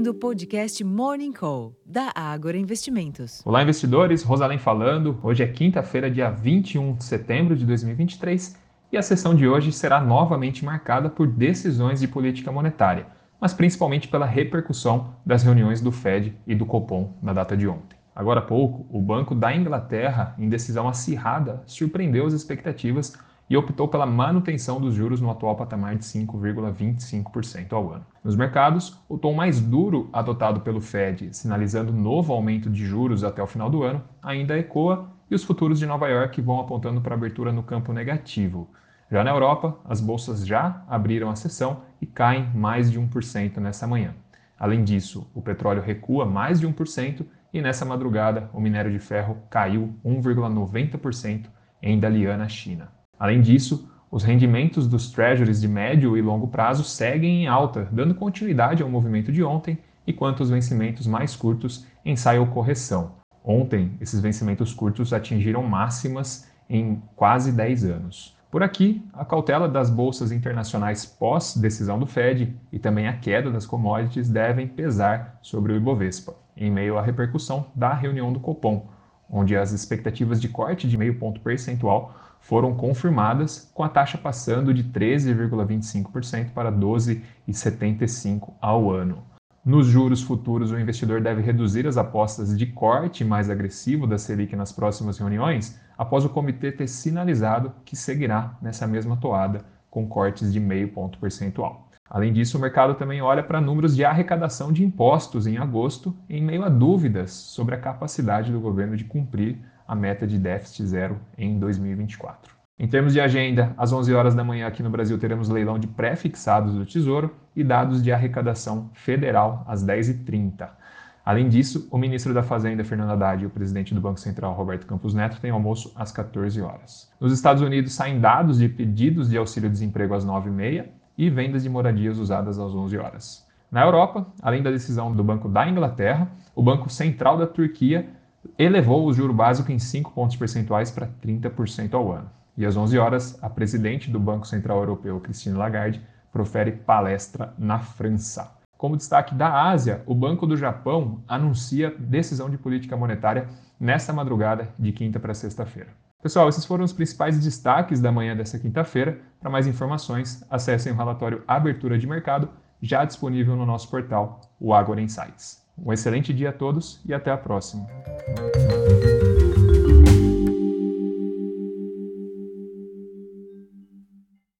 ouvindo o podcast Morning Call, da Ágora Investimentos. Olá, investidores. Rosalém falando. Hoje é quinta-feira, dia 21 de setembro de 2023, e a sessão de hoje será novamente marcada por decisões de política monetária, mas principalmente pela repercussão das reuniões do Fed e do Copom na data de ontem. Agora há pouco, o Banco da Inglaterra, em decisão acirrada, surpreendeu as expectativas e optou pela manutenção dos juros no atual patamar de 5,25% ao ano. Nos mercados, o tom mais duro adotado pelo Fed, sinalizando novo aumento de juros até o final do ano, ainda ecoa e os futuros de Nova York vão apontando para abertura no campo negativo. Já na Europa, as bolsas já abriram a sessão e caem mais de 1% nessa manhã. Além disso, o petróleo recua mais de 1% e nessa madrugada o minério de ferro caiu 1,90% em Dalian, China. Além disso, os rendimentos dos treasuries de médio e longo prazo seguem em alta, dando continuidade ao movimento de ontem, enquanto os vencimentos mais curtos ensaiam correção. Ontem, esses vencimentos curtos atingiram máximas em quase 10 anos. Por aqui, a cautela das bolsas internacionais pós-decisão do Fed e também a queda das commodities devem pesar sobre o Ibovespa, em meio à repercussão da reunião do Copom, onde as expectativas de corte de meio ponto percentual foram confirmadas, com a taxa passando de 13,25% para 12,75% ao ano. Nos juros futuros, o investidor deve reduzir as apostas de corte mais agressivo da Selic nas próximas reuniões, após o comitê ter sinalizado que seguirá nessa mesma toada, com cortes de meio ponto percentual. Além disso, o mercado também olha para números de arrecadação de impostos em agosto, em meio a dúvidas sobre a capacidade do governo de cumprir a meta de déficit zero em 2024. Em termos de agenda, às 11 horas da manhã aqui no Brasil teremos leilão de pré-fixados do Tesouro e dados de arrecadação federal às 10h30. Além disso, o ministro da Fazenda, Fernando Haddad, e o presidente do Banco Central, Roberto Campos Neto, têm almoço às 14 horas. Nos Estados Unidos, saem dados de pedidos de auxílio-desemprego às 9h30 e vendas de moradias usadas às 11 horas. Na Europa, além da decisão do Banco da Inglaterra, o Banco Central da Turquia elevou o juro básico em 5 pontos percentuais para 30% ao ano. E às 11 horas, a presidente do Banco Central Europeu, Christine Lagarde, profere palestra na França. Como destaque da Ásia, o Banco do Japão anuncia decisão de política monetária nesta madrugada de quinta para sexta-feira. Pessoal, esses foram os principais destaques da manhã dessa quinta-feira. Para mais informações, acessem o relatório Abertura de Mercado, já disponível no nosso portal, o Agora Insights. Um excelente dia a todos e até a próxima.